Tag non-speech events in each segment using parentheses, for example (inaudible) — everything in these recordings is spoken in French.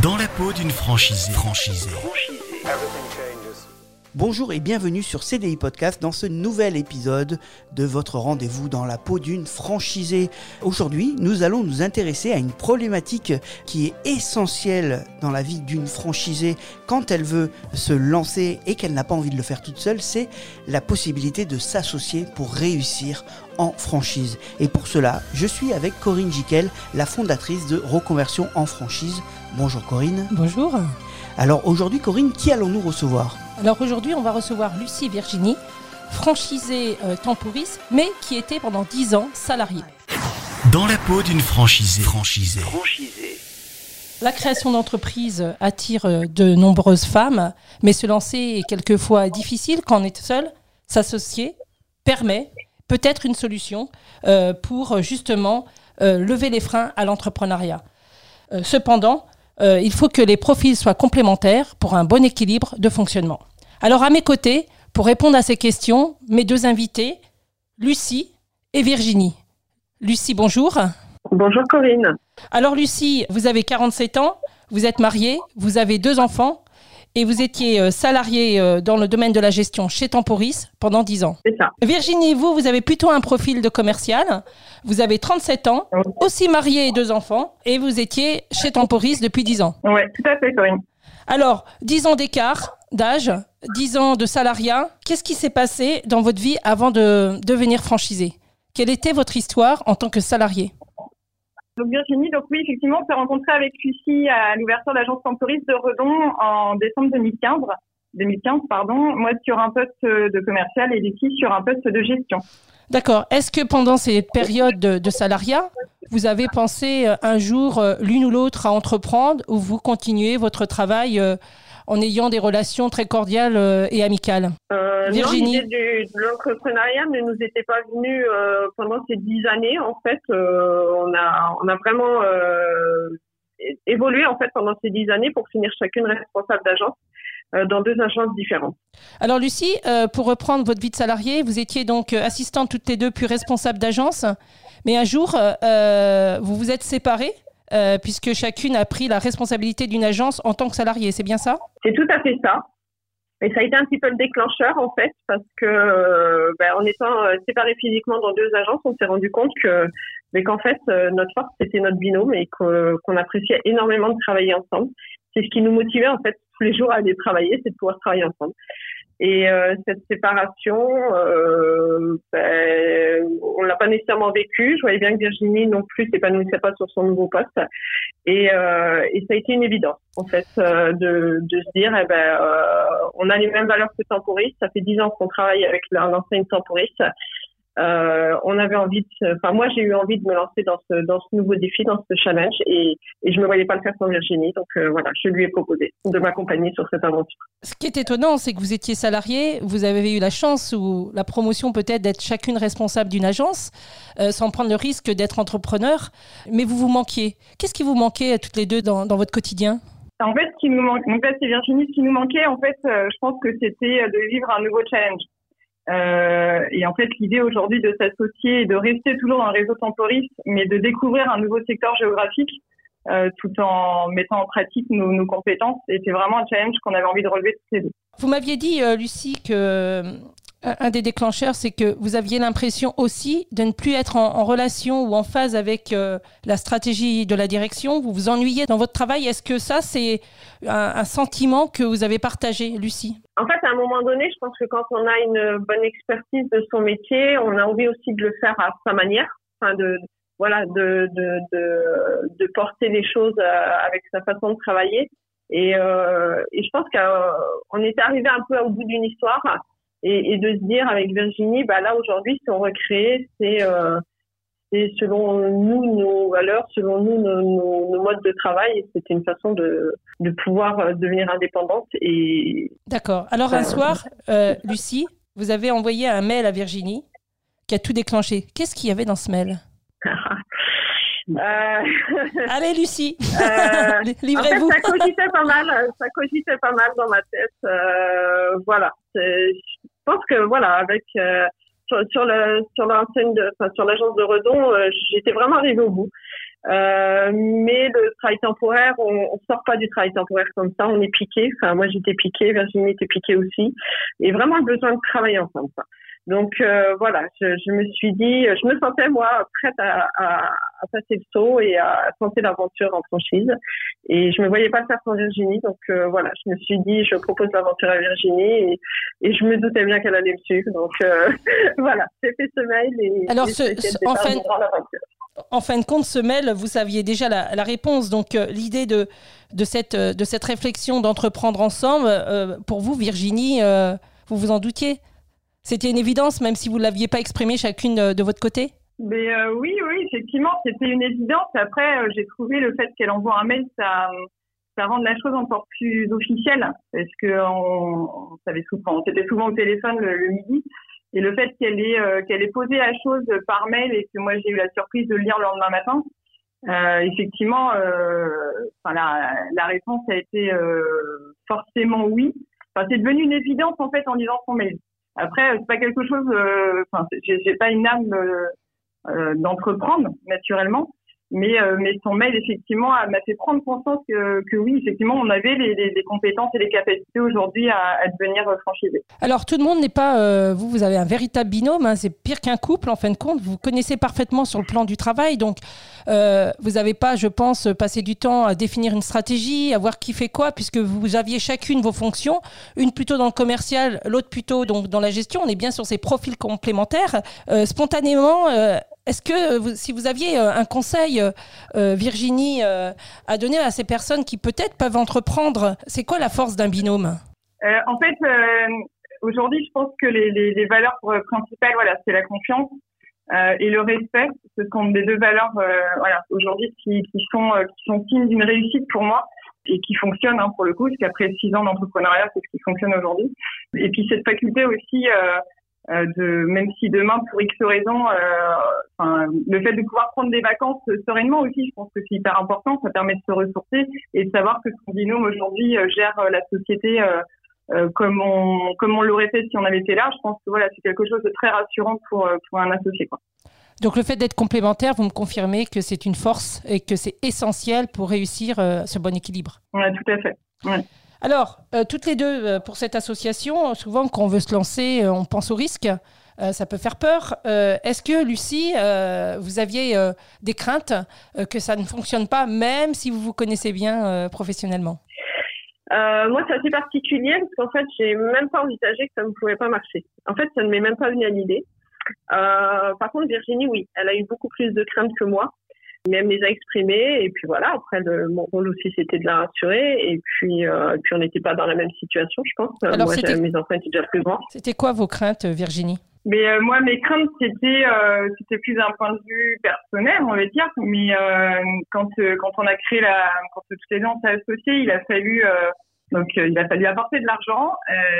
Dans la peau d'une franchisée. Franchisée. Bonjour et bienvenue sur CDI Podcast dans ce nouvel épisode de votre rendez-vous dans la peau d'une franchisée. Aujourd'hui, nous allons nous intéresser à une problématique qui est essentielle dans la vie d'une franchisée quand elle veut se lancer et qu'elle n'a pas envie de le faire toute seule, c'est la possibilité de s'associer pour réussir en franchise. Et pour cela, je suis avec Corinne Jiquel, la fondatrice de Reconversion en franchise. Bonjour Corinne. Bonjour. Alors aujourd'hui Corinne, qui allons-nous recevoir? Alors aujourd'hui, on va recevoir Lucie Virginie, franchisée euh, Tempouris, mais qui était pendant 10 ans salariée. Dans la peau d'une franchisée. Franchisée. La création d'entreprise attire euh, de nombreuses femmes, mais se lancer est quelquefois difficile quand on est seul. S'associer permet peut-être une solution euh, pour justement euh, lever les freins à l'entrepreneuriat. Euh, cependant, euh, il faut que les profils soient complémentaires pour un bon équilibre de fonctionnement. Alors à mes côtés, pour répondre à ces questions, mes deux invités, Lucie et Virginie. Lucie, bonjour. Bonjour Corinne. Alors Lucie, vous avez 47 ans, vous êtes mariée, vous avez deux enfants et vous étiez euh, salariée euh, dans le domaine de la gestion chez Temporis pendant 10 ans. C'est ça. Virginie, vous, vous avez plutôt un profil de commercial. Vous avez 37 ans, Oui. aussi mariée et deux enfants, et vous étiez chez Temporis depuis 10 ans. Ouais, tout à fait Corinne. Alors, 10 ans d'écart d'âge, 10 ans de salariat. Qu'est-ce qui s'est passé dans votre vie avant de devenir franchisé Quelle était votre histoire en tant que salarié? Donc Virginie, donc oui, effectivement, on s'est rencontré avec Lucie à l'ouverture de l'agence temporiste de Redon en décembre 2015. 2015, pardon. Moi sur un poste de commercial et Lucie sur un poste de gestion. D'accord. Est-ce que pendant cette période de, de salariat, vous avez pensé euh, un jour euh, l'une ou l'autre à entreprendre ou vous continuez votre travail euh, en ayant des relations très cordiales euh, et amicales Euh, Virginie. Non, l'idée du- de l'entrepreneuriat ne nous était pas venue euh, pendant ces dix années. En fait, euh, on a on a vraiment évolué en fait pendant ces dix années pour finir chacune responsable d'agence dans deux agences différentes. Alors Lucie, pour reprendre votre vie de salarié, vous étiez donc assistante toutes les deux puis responsable d'agence, mais un jour vous vous êtes séparées puisque chacune a pris la responsabilité d'une agence en tant que salariée, c'est bien ça? C'est tout à fait ça. Et ça a été un petit peu le déclencheur en fait, parce que euh, ben, en étant euh, séparés physiquement dans deux agences, on s'est rendu compte que mais qu'en fait euh, notre force c'était notre binôme et qu'on appréciait énormément de travailler ensemble. C'est ce qui nous motivait en fait tous les jours à aller travailler, c'est de pouvoir travailler ensemble. Et euh, cette séparation, euh, ben, on l'a pas nécessairement vécue. Je voyais bien que Virginie non plus s'épanouissait pas sur son nouveau poste. Et, euh, et ça a été une évidence, en fait, euh, de, de se dire, eh ben, euh, on a les mêmes valeurs que Temporis. Ça fait dix ans qu'on travaille avec l'enseigne Temporis. Euh, on avait envie de, enfin moi j'ai eu envie de me lancer dans ce dans ce nouveau défi, dans ce challenge, et, et je me voyais pas le faire sans Virginie. Donc euh, voilà, je lui ai proposé de m'accompagner sur cette aventure. Ce qui est étonnant, c'est que vous étiez salarié, vous avez eu la chance ou la promotion peut-être d'être chacune responsable d'une agence, euh, sans prendre le risque d'être entrepreneur, mais vous vous manquiez. Qu'est-ce qui vous manquait à toutes les deux dans, dans votre quotidien? En fait, ce qui nous manque, donc là, c'est Virginie, ce qui nous manquait, en fait, je pense que c'était de vivre un nouveau challenge. Euh, et en fait, l'idée aujourd'hui de s'associer et de rester toujours dans le réseau temporis, mais de découvrir un nouveau secteur géographique, euh, tout en mettant en pratique nos, nos compétences, était vraiment un challenge qu'on avait envie de relever toutes les deux. Vous m'aviez dit, euh, Lucie, que euh, un des déclencheurs, c'est que vous aviez l'impression aussi de ne plus être en, relation ou en phase avec euh, la stratégie de la direction. Vous vous ennuyez dans votre travail. Est-ce que ça, c'est un, un sentiment que vous avez partagé, Lucie? En fait, à un moment donné, je pense que quand on a une bonne expertise de son métier, on a envie aussi de le faire à sa manière, enfin de voilà, de de de, de porter les choses euh, avec sa façon de travailler. Et, euh, et je pense qu'on était arrivé un peu au bout d'une histoire et, et de se dire avec Virginie, bah là aujourd'hui, si on recrée, c'est euh, selon nous nos valeurs, selon nous nos, nos, nos modes de travail. Et c'était une façon de de pouvoir euh, devenir indépendante et D'accord. Alors un Euh, soir, euh, Lucie, vous avez envoyé un mail à Virginie qui a tout déclenché. Qu'est-ce qu'il y avait dans ce mail? (laughs) Euh, Allez, Lucie, (laughs) Euh, en fait, livrez-vous. ça cogitait pas mal, ça cogitait pas mal dans ma tête. Euh, voilà, je pense que voilà, avec euh, sur, sur le sur l'enseigne, de- enfin, sur l'agence de Redon, euh, j'étais vraiment arrivée au bout. Euh, mais le travail temporaire, on, on sort pas du travail temporaire comme ça, on est piqué. Enfin, moi j'étais piquée, Virginie était piquée aussi, et vraiment le besoin de travailler ensemble. Donc euh, voilà, je, je, me suis dit, je me sentais moi prête à, à, à passer le saut et à tenter l'aventure en franchise. Et je me voyais pas faire sans Virginie, donc euh, voilà, je me suis dit, je propose l'aventure à Virginie et, et, je me doutais bien qu'elle allait me suivre. Donc euh, (laughs) voilà, j'ai fait ce mail et. Alors, et ce, ce, en, fin, en fin de compte, ce mail, vous saviez déjà la, la réponse. Donc euh, l'idée de, de, cette, de cette réflexion d'entreprendre ensemble, pour vous, Virginie, vous vous en doutiez? C'était une évidence, même si vous ne l'aviez pas exprimé chacune de, de votre côté? Mais euh, Oui, oui, effectivement, c'était une évidence. Après, euh, j'ai trouvé le fait qu'elle envoie un mail, ça, ça rend la chose encore plus officielle, parce que on, on savait souvent, souvent au téléphone le, midi, et le fait qu'elle ait, euh, qu'elle ait posé la chose par mail et que moi j'ai eu la surprise de le lire le lendemain matin, euh, effectivement, enfin, la, réponse a été forcément oui. C'est devenu une évidence en fait en lisant son mail. Après, c'est pas quelque chose. Euh, enfin, euh, j'ai pas une âme euh, d'entreprendre naturellement, mais, euh, son mail, effectivement, m'a fait prendre conscience que, oui, effectivement, on avait les, compétences et les capacités aujourd'hui à, à, devenir franchisé. Alors, tout le monde n'est pas. Euh, vous, vous avez un véritable binôme, hein, c'est pire qu'un couple, en fin de compte. Vous connaissez parfaitement sur le plan du travail, donc euh, vous n'avez pas, je pense, passé du temps à définir une stratégie, à voir qui fait quoi, puisque vous aviez chacune vos fonctions, une plutôt dans le commercial, l'autre plutôt donc, dans la gestion. On est bien sur ces profils complémentaires. Euh, spontanément, est-ce que vous, si vous aviez euh, un conseil, euh, Virginie, euh, à donner à ces personnes qui peut-être peuvent entreprendre, c'est quoi la force d'un binôme? Euh, En fait, euh, aujourd'hui, je pense que les, valeurs principales, voilà, c'est la confiance et le respect. Ce sont des deux valeurs, voilà, aujourd'hui qui, qui, sont qui sont signes d'une réussite pour moi et qui fonctionnent hein, pour le coup, parce qu'après six ans d'entrepreneuriat, c'est ce qui fonctionne aujourd'hui. Et puis cette faculté aussi euh, de même si demain pour X raisons, euh, le fait de pouvoir prendre des vacances sereinement aussi, je pense que c'est hyper important. Ça permet de se ressourcer et de savoir que son binôme aujourd'hui euh, gère la société comme on comme on l'aurait fait si on avait été là. Je pense que voilà, c'est quelque chose de très rassurant pour pour un associé. Quoi. Donc le fait d'être complémentaire, vous me confirmez que c'est une force et que c'est essentiel pour réussir ce bon équilibre? Oui, tout à fait. Ouais. Alors, euh, toutes les deux, euh, pour cette association, souvent quand on veut se lancer, euh, on pense au risque. ça peut faire peur. Est-ce que, Lucie, vous aviez des craintes que ça ne fonctionne pas, même si vous vous connaissez bien professionnellement? Moi, c'est assez particulier parce qu'en fait, j'ai même pas envisagé que ça ne pouvait pas marcher. En fait, ça ne m'est même pas venu à l'idée. par contre, Virginie, oui, elle a eu beaucoup plus de craintes que moi mais elle me les a exprimées et puis voilà après le, mon rôle aussi c'était de la rassurer. Et puis euh, puis on n'était pas dans la même situation je pense. Alors, moi mes enfants étaient déjà plus grands. C'était quoi vos craintes Virginie? Mais euh, moi mes craintes c'était euh, c'était plus d'un point de vue personnel on va dire. Mais euh, quand euh, quand on a créé la quand toutes les on s'est associés il a fallu euh, donc il a fallu apporter de l'argent.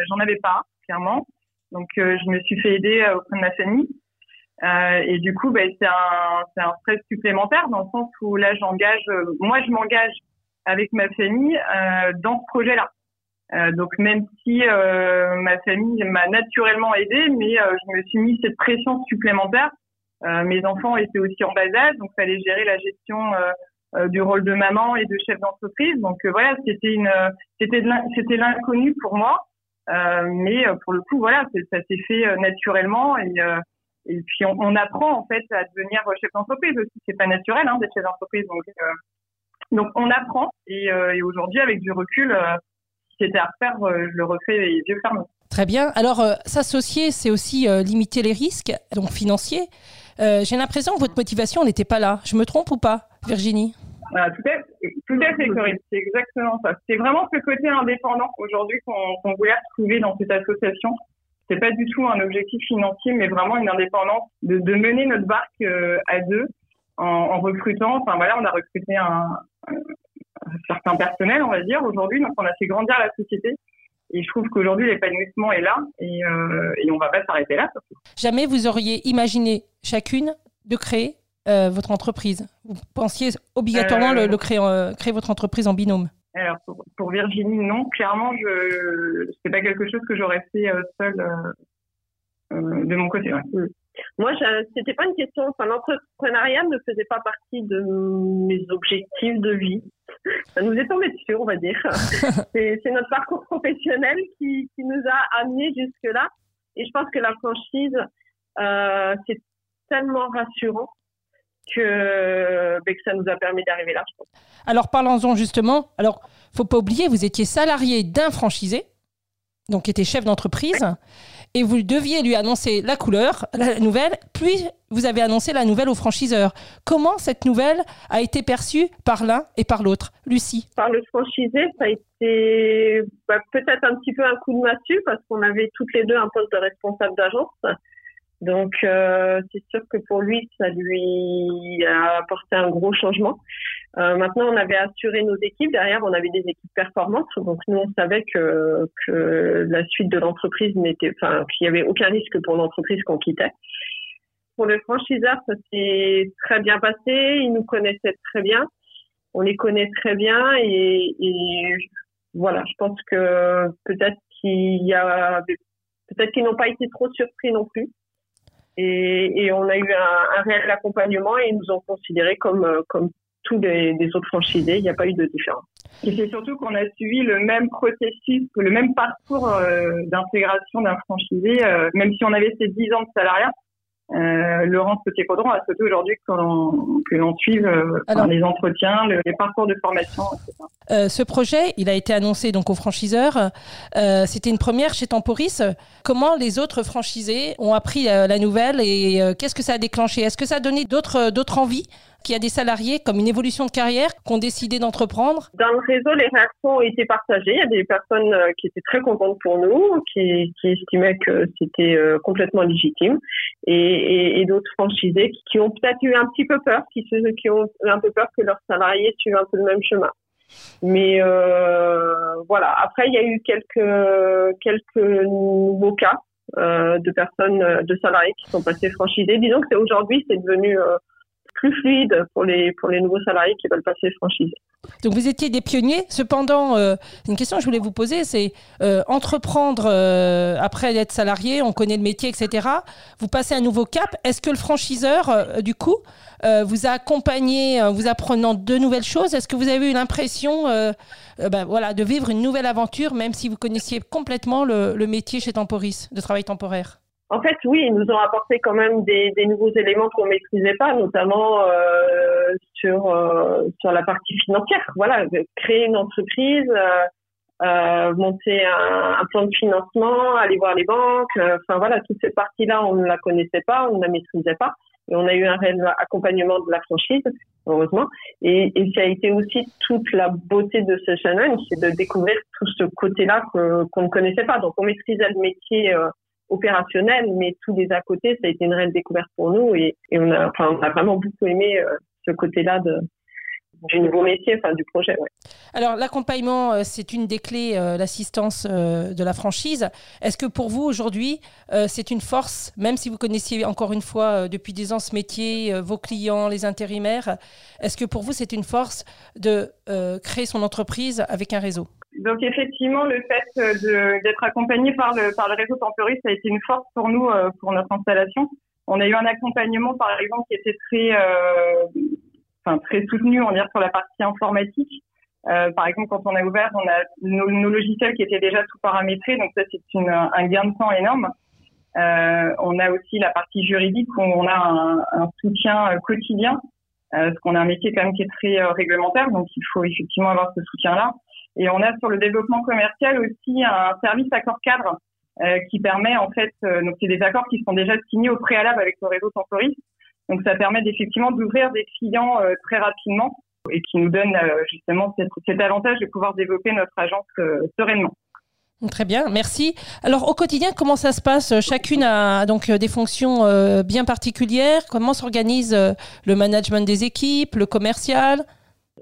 J'en avais pas clairement. Donc je me suis fait aider auprès de ma famille euh, et du coup, ben, c'est un, c'est un stress supplémentaire dans le sens où là, j'engage, euh, moi, je m'engage avec ma famille euh, dans ce projet-là. Euh, donc même si euh, ma famille m'a naturellement aidée, mais je me suis mis cette pression supplémentaire. mes enfants étaient aussi en bas âge, donc fallait gérer la gestion du rôle de maman et de chef d'entreprise. Donc voilà, c'était une, c'était c'était l'inconnu pour moi. mais pour le coup, voilà, ça s'est fait naturellement et et puis on, on, apprend en fait à devenir chef d'entreprise aussi. C'est pas naturel hein, d'être chef d'entreprise, donc euh, donc on apprend. Et, euh, et aujourd'hui, avec du recul, euh, si c'était à refaire, euh, je le refais les yeux fermés. Très bien. Alors s'associer, c'est aussi limiter les risques, donc financiers. J'ai l'impression que votre motivation n'était pas là. Je me trompe ou pas, Virginie? Voilà, tout, à, tout à fait, Corinne. C'est exactement ça. C'est vraiment ce côté indépendant aujourd'hui qu'on qu voulait retrouver dans cette association c'est pas du tout un objectif financier, mais vraiment une indépendance de, de mener notre barque euh, à deux en, en, recrutant. Enfin voilà, on a recruté un, un, un certain personnel, on va dire aujourd'hui, donc on a fait grandir la société. Et je trouve qu'aujourd'hui l'épanouissement est là et, euh, et on va pas s'arrêter là. Surtout. Jamais vous auriez imaginé chacune de créer euh, votre entreprise. Vous pensiez obligatoirement le, le créer, créer votre entreprise en binôme. Alors pour, pour, Virginie, non. Clairement, je c'est pas quelque chose que j'aurais fait euh, seule euh, euh, de mon côté. Ouais. Moi, c'était pas une question. Enfin, l'entrepreneuriat ne faisait pas partie de mes objectifs de vie. Ça nous est tombé dessus, on va dire. (laughs) c'est notre parcours professionnel qui, qui nous a amenés jusque-là. Et je pense que la franchise, euh, c'est tellement rassurant que, ben, que ça nous a permis d'arriver là. Je pense. Alors parlons-en justement. Alors, faut pas oublier, vous étiez salarié d'un franchisé, donc qui était chef d'entreprise et vous deviez lui annoncer la couleur, la nouvelle, puis vous avez annoncé la nouvelle au franchiseur. Comment cette nouvelle a été perçue par l'un et par l'autre Lucie? Par le franchisé, ça a été bah, peut-être un petit peu un coup de massue parce qu'on avait toutes les deux un poste de responsable d'agence. Donc euh, c'est sûr que pour lui, ça lui a apporté un gros changement. Euh, maintenant, on avait assuré nos équipes. Derrière, on avait des équipes performantes. Donc nous, on savait que, que la suite de l'entreprise n'était, enfin, qu'il n'y avait aucun risque pour l'entreprise qu'on quittait. Pour le franchiseur, ça s'est très bien passé. Ils nous connaissaient très bien. On les connaît très bien et, et voilà. Je pense que peut-être qu'il y a, peut-être qu'ils n'ont pas été trop surpris non plus. Et, et, on a eu un, un, réel accompagnement et ils nous ont considérés comme, euh, comme tous les, les autres franchisés. Il n'y a pas eu de différence. Et c'est surtout qu'on a suivi le même processus, le même parcours euh, d'intégration d'un franchisé, euh, même si on avait ces 10 ans de salariat. Euh, Laurence Potier-Caudron a souhaité aujourd'hui que l'on suive euh, les entretiens, les parcours de formation, etc. Euh, ce projet, il a été annoncé donc aux franchiseurs. Euh, C'était une première chez Temporis. Comment les autres franchisés ont appris euh, la nouvelle et qu'est-ce que ça a déclenché? Est-ce que ça a donné d'autres envies? Qu'il y a des salariés comme une évolution de carrière qui ont décidé d'entreprendre Dans le réseau, les réactions ont été partagées. Il y a des personnes euh, qui étaient très contentes pour nous, qui, estimaient que c'était euh, complètement légitime, et, d'autres franchisés qui ont peut-être eu un petit peu peur, qui, ont eu un peu peur que leurs salariés suivent un peu le même chemin. Mais euh, voilà. Après, il y a eu quelques quelques nouveaux cas de personnes, de salariés qui sont passés franchisés. Disons que c'est aujourd'hui, c'est devenu plus fluide pour les, pour les nouveaux salariés qui veulent passer franchisé. Donc vous étiez des pionniers. Cependant, euh, une question que je voulais vous poser, c'est euh, entreprendre euh, après d'être salarié, on connaît le métier, etc. Vous passez un nouveau cap. Est-ce que le franchiseur, du coup, vous a accompagné, vous apprenant de nouvelles choses? Est-ce que vous avez eu l'impression, ben, voilà, de vivre une nouvelle aventure, même si vous connaissiez complètement le métier chez Temporis, de travail temporaire? En fait, oui, ils nous ont apporté quand même des, nouveaux éléments qu'on maîtrisait pas, notamment euh, sur euh, sur la partie financière. Voilà, créer une entreprise, euh, monter un, plan de financement, aller voir les banques. Enfin voilà, toute cette partie-là, on ne la connaissait pas, on ne la maîtrisait pas. Et on a eu un réel accompagnement de la franchise, heureusement. Et, et ça a été aussi toute la beauté de ce challenge, c'est de découvrir tout ce côté-là qu'on ne connaissait pas. Donc on maîtrisait le métier opérationnel, mais tous les à côté, ça a été une réelle découverte pour nous et, on, a, vraiment beaucoup aimé euh, ce côté-là du nouveau métier, enfin du projet. Alors l'accompagnement, euh, c'est une des clés, l'assistance euh, de la franchise. Est-ce que pour vous aujourd'hui, c'est une force, même si vous connaissiez encore une fois depuis des ans ce métier, vos clients, les intérimaires, est-ce que pour vous c'est une force de créer son entreprise avec un réseau? Donc effectivement, le fait d'être accompagné par le par le réseau Temporis, ça a été une force pour nous euh, pour notre installation. On a eu un accompagnement par exemple qui était très euh, enfin très soutenu, on va dire sur la partie informatique. Euh, par exemple, quand on a ouvert, on a nos, nos, logiciels qui étaient déjà tout paramétrés, donc ça c'est un gain de temps énorme. Euh, on a aussi la partie juridique où on a un, un soutien quotidien, euh, parce qu'on a un métier quand même qui est très réglementaire, donc il faut effectivement avoir ce soutien-là. Et on a sur le développement commercial aussi un service accord cadre euh, qui permet en fait, euh, donc c'est des accords qui sont déjà signés au préalable avec le réseau Temporis. Donc ça permet effectivement d'ouvrir des clients euh, très rapidement et qui nous donne justement cet, avantage de pouvoir développer notre agence sereinement. Très bien, merci. Alors au quotidien, comment ça se passe? Chacune a donc des fonctions bien particulières. Comment s'organise le management des équipes, le commercial?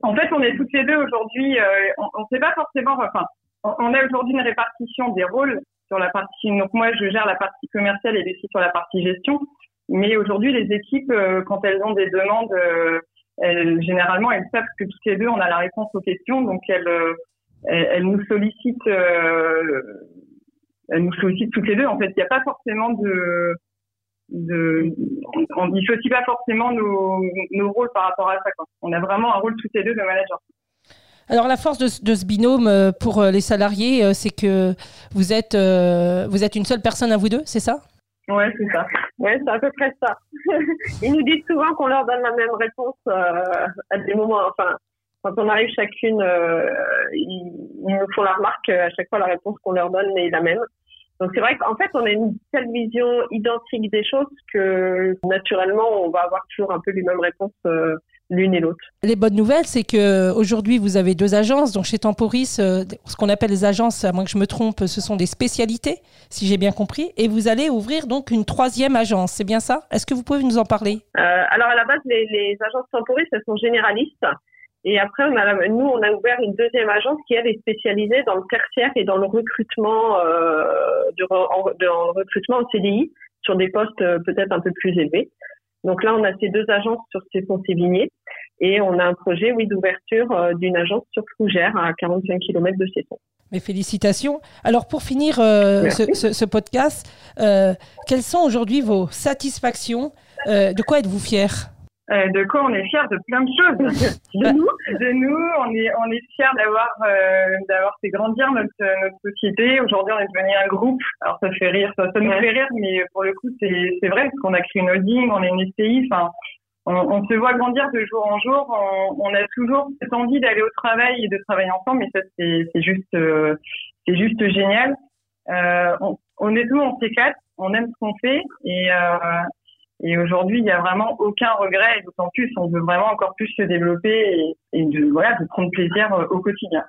En fait, on est toutes les deux aujourd'hui, euh, on ne sait pas forcément, enfin, on a aujourd'hui une répartition des rôles sur la partie, donc moi je gère la partie commerciale et Lucie sur la partie gestion, mais aujourd'hui les équipes, euh, quand elles ont des demandes, euh, elles, généralement elles savent que toutes les deux on a la réponse aux questions, donc elles, elles, elles nous sollicitent, elles nous sollicitent toutes les deux. En fait, il n'y a pas forcément de de, on, ne dissocie pas forcément nos, nos rôles par rapport à ça. Quoi. On a vraiment un rôle tous les deux de manager. Alors la force de, de ce binôme euh, pour euh, les salariés, euh, c'est que vous êtes, vous êtes une seule personne à vous deux, c'est ça? Ouais, c'est ça. Ouais, c'est à peu près ça. (laughs) Ils nous disent souvent qu'on leur donne la même réponse à des moments. Enfin, quand on arrive chacune, ils, ils, nous font la remarque à chaque fois la réponse qu'on leur donne est la même. Donc c'est vrai qu'en fait, on a une telle vision identique des choses que naturellement, on va avoir toujours un peu les mêmes réponses euh, l'une et l'autre. Les bonnes nouvelles, c'est que aujourd'hui, vous avez deux agences. Donc chez Temporis, euh, ce qu'on appelle les agences, à moins que je me trompe, ce sont des spécialités, si j'ai bien compris. Et vous allez ouvrir donc une troisième agence. C'est bien ça? Est-ce que vous pouvez nous en parler? Euh, Alors à la base, les, les agences Temporis, elles sont généralistes. Et après, on a, nous, on a ouvert une deuxième agence qui, elle, est spécialisée dans le tertiaire et dans le recrutement, euh, du, en, recrutement en CDI sur des postes euh, peut-être un peu plus élevés. Donc là, on a ces deux agences sur ces Sévigné et on a un projet, oui, d'ouverture euh, d'une agence sur Fougères à 45 km de Cesson. Mes félicitations. Alors pour finir euh, ce, ce, ce, podcast, quelles sont aujourd'hui vos satisfactions? De quoi êtes-vous fiers euh, de quoi on est fier de plein de choses. (laughs) de nous, de nous, on est on est fier d'avoir euh, d'avoir fait grandir notre notre société. Aujourd'hui, on est devenu un groupe. Alors ça fait rire, ça, ça nous fait rire, mais pour le coup, c'est c'est vrai parce qu'on a créé une holding, on est une SCI. Enfin, on, on, se voit grandir de jour en jour. On, on a toujours cette envie d'aller au travail et de travailler ensemble. Mais ça, c'est c'est juste euh, c'est juste génial. Euh, on, honnêtement, on s'éclate, on aime ce qu'on fait et euh, et aujourd'hui, il n'y a vraiment aucun regret, et d'autant plus, on veut vraiment encore plus se développer et, et de, voilà, de prendre plaisir euh, au quotidien.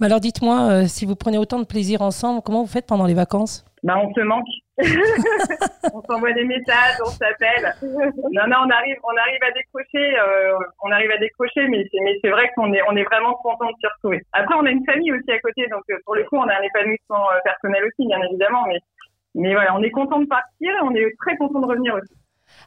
Mais alors dites-moi, euh, si vous prenez autant de plaisir ensemble, comment vous faites pendant les vacances? Bah, On se manque. (laughs) on s'envoie des messages, on s'appelle. Non, non, on arrive, on arrive à décrocher, euh, on arrive à décrocher, mais c'est, mais c'est vrai qu'on est, on est vraiment content de s'y retrouver. Après, on a une famille aussi à côté, donc euh, pour le coup, on a un épanouissement personnel aussi, bien évidemment, mais, mais voilà, on est content de partir et on est très content de revenir aussi.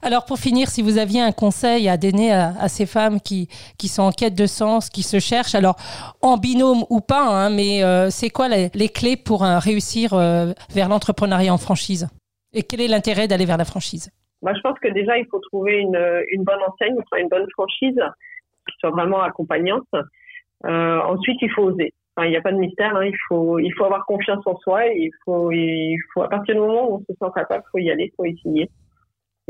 Alors pour finir, si vous aviez un conseil à donner à, ces femmes qui, sont en quête de sens, qui se cherchent, alors en binôme ou pas, hein, mais euh, c'est quoi les, clés pour euh, réussir euh, vers l'entrepreneuriat en franchise? Et quel est l'intérêt d'aller vers la franchise? Moi, Je pense que déjà, il faut trouver une, bonne enseigne, une bonne franchise qui soit vraiment accompagnante. ensuite, il faut oser. Il n'y a pas de mystère, hein. il, faut, il faut avoir confiance en soi, il faut, il faut, à partir du moment où on se sent capable, il faut y aller, il faut essayer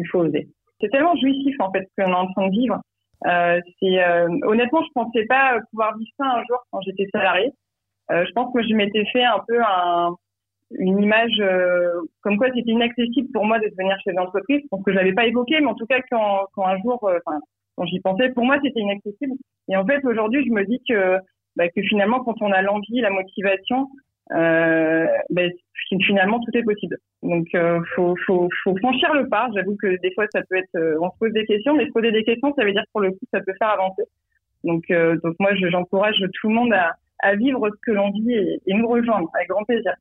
faut oser. C'est tellement jouissif en fait ce qu'on est en train de vivre. Euh, euh, honnêtement, je pensais pas pouvoir vivre ça un jour quand j'étais salariée. Euh, je pense que je m'étais fait un peu un, une image comme quoi c'était inaccessible pour moi de devenir chef d'entreprise. Pense que je l'avais pas évoqué, mais en tout cas quand, un jour, quand j'y pensais, pour moi c'était inaccessible. Et en fait aujourd'hui, je me dis que bah, que finalement quand on a l'envie, la motivation, euh, ben, finalement tout est possible. Donc euh, faut, faut, faut franchir le pas. J'avoue que des fois ça peut être, euh, on se pose des questions, mais se poser des questions, ça veut dire pour le coup ça peut faire avancer. Donc euh, donc moi j'encourage tout le monde à, à vivre ce que l'on vit et, et, nous rejoindre avec grand plaisir.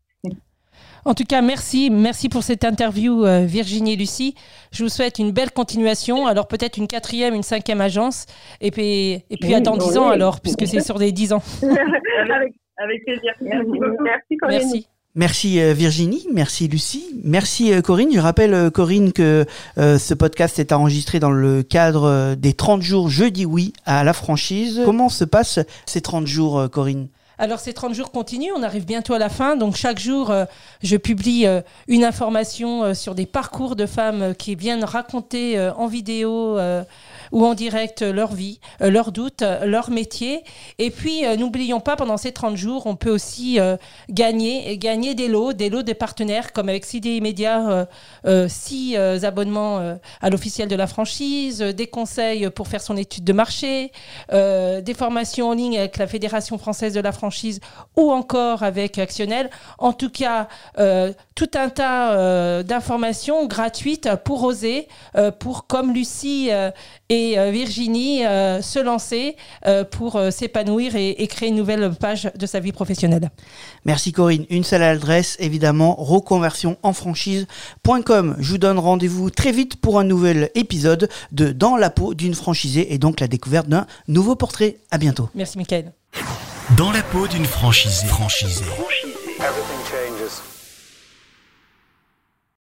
En tout cas, merci, merci pour cette interview, euh, Virginie et Lucie. Je vous souhaite une belle continuation. Alors peut-être une quatrième, une cinquième agence, et puis et puis oui, attends dix oui. ans alors, puisque c'est sur des dix ans. (laughs) avec, avec plaisir. Merci beaucoup. Merci. Corinne. Merci. Merci euh, Virginie, merci Lucie, merci euh, Corinne. Je rappelle euh, Corinne que euh, ce podcast est enregistré dans le cadre des 30 jours Je dis oui à la franchise. Comment se passent ces 30 jours Corinne? Alors ces 30 jours continuent, on arrive bientôt à la fin, donc chaque jour euh, je publie euh, une information euh, sur des parcours de femmes qui viennent raconter en vidéo ou en direct leur vie, leurs doutes, leur métier. Et puis, euh, n'oublions pas, pendant ces 30 jours, on peut aussi euh, gagner, gagner des lots, des lots des partenaires, comme avec CDI Média, euh, 6 abonnements à l'officiel de la franchise, des conseils pour faire son étude de marché, des formations en ligne avec la Fédération française de la franchise ou encore avec Actionnel. En tout cas, tout un tas d'informations gratuites pour oser, pour, comme Lucie et et euh, Virginie euh, se lancer euh, pour s'épanouir et, et, créer une nouvelle page de sa vie professionnelle. Merci Corinne. Une seule adresse, évidemment, reconversionenfranchise.com. Je vous donne rendez-vous très vite pour un nouvel épisode de Dans la peau d'une franchisée et donc la découverte d'un nouveau portrait. À bientôt. Merci Michael. Dans la peau d'une franchisée. franchisée. franchisée.